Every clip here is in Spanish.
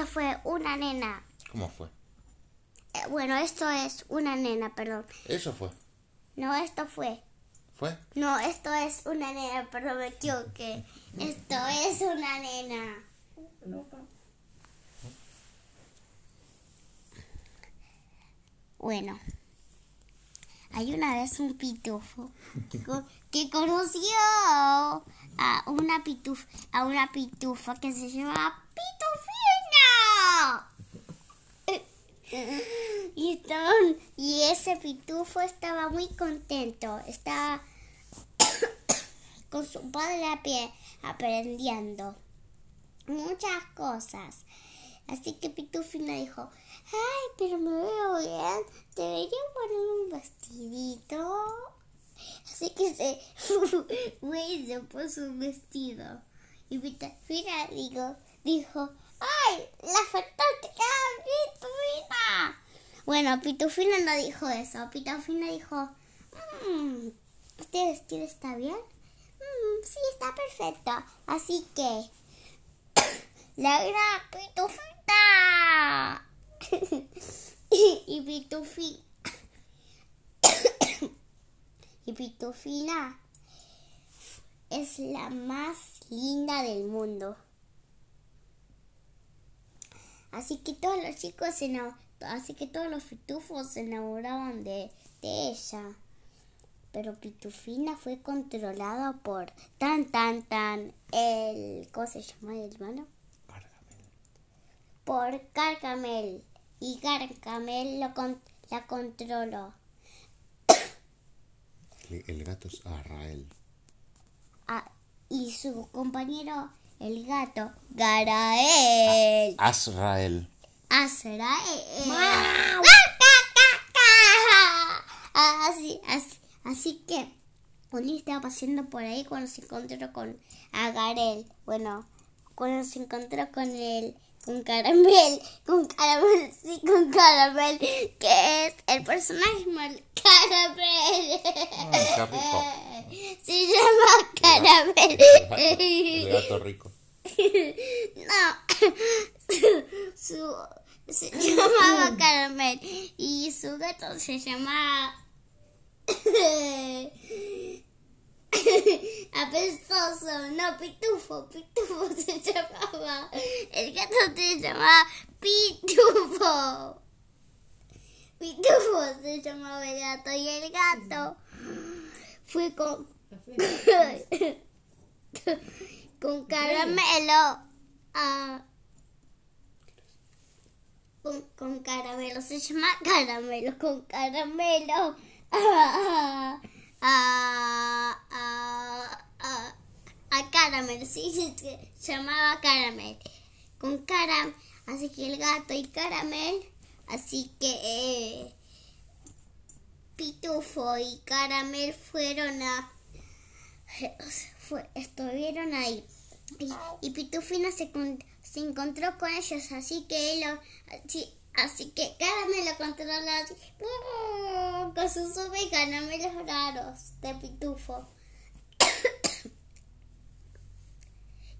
Esto fue una nena. ¿Cómo fue? Eh, bueno, esto es una nena, perdón. Eso fue. No, esto fue. ¿Fue? No, esto es una nena, perdón, me equivoqué. Esto es una nena. Bueno, hay una vez un pitufo que, co- que conoció a una, pituf, a una pitufa que se llama Pitufina. Y, estaban- y ese pitufo estaba muy contento. Estaba con su padre a pie aprendiendo muchas cosas. Así que Pitufina dijo, ay, pero me veo bien, debería poner un vestidito. Así que se fue se puso un vestido. Y Pitufina dijo, dijo, ay, la fantástica. Bueno, Pitufina no dijo eso. Pitufina dijo, "Mm, ¿este vestido está bien? "Mm, sí, está perfecto. Así que la gran pitufita. y, y pitufi. y pitufina es la más linda del mundo. Así que todos los chicos se enamo- así que todos los pitufos se enamoraban de, de ella. Pero Pitufina fue controlada por tan tan tan el ¿cómo se llama el hermano? por Gargamel y Gargamel lo con- la controló. El, el gato es Arrael. Ah, y su compañero, el gato, Garael. Azrael. Azrael. Así, así, así que un día estaba paseando por ahí cuando se encontró con Agarel. Bueno, cuando se encontró con el con Caramel, con Caramel, sí, con Caramel, que es el personaje mal Caramel. Qué rico. Se llama Caramel. El gato rico. No, su, se llamaba Caramel y su gato se llamaba apestoso, no pitufo, pitufo se llamaba, el gato se llamaba pitufo, pitufo se llamaba el gato y el gato fue con con caramelo. A con, caramelo se llama caramelo con caramelo a a a, a, a caramelo sí se llamaba caramel con caram así que el gato y caramel así que eh, pitufo y caramel fueron a estuvieron ahí. Y, Pitufina se, se encontró con ellos, así que él así que Caramelo controla así, con sus uvas y caramelos raros de Pitufo.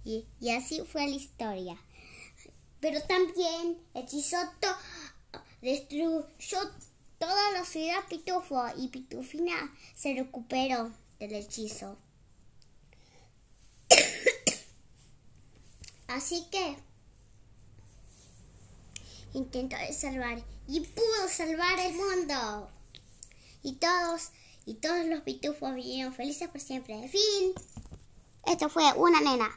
y, y así fue la historia. Pero también hechizó destruyó toda la ciudad Pitufo y Pitufina se recuperó del hechizo. Así que intentó salvar y pudo salvar el mundo. Y todos y todos los pitufos vivieron felices por siempre. Fin. Esto fue una nena.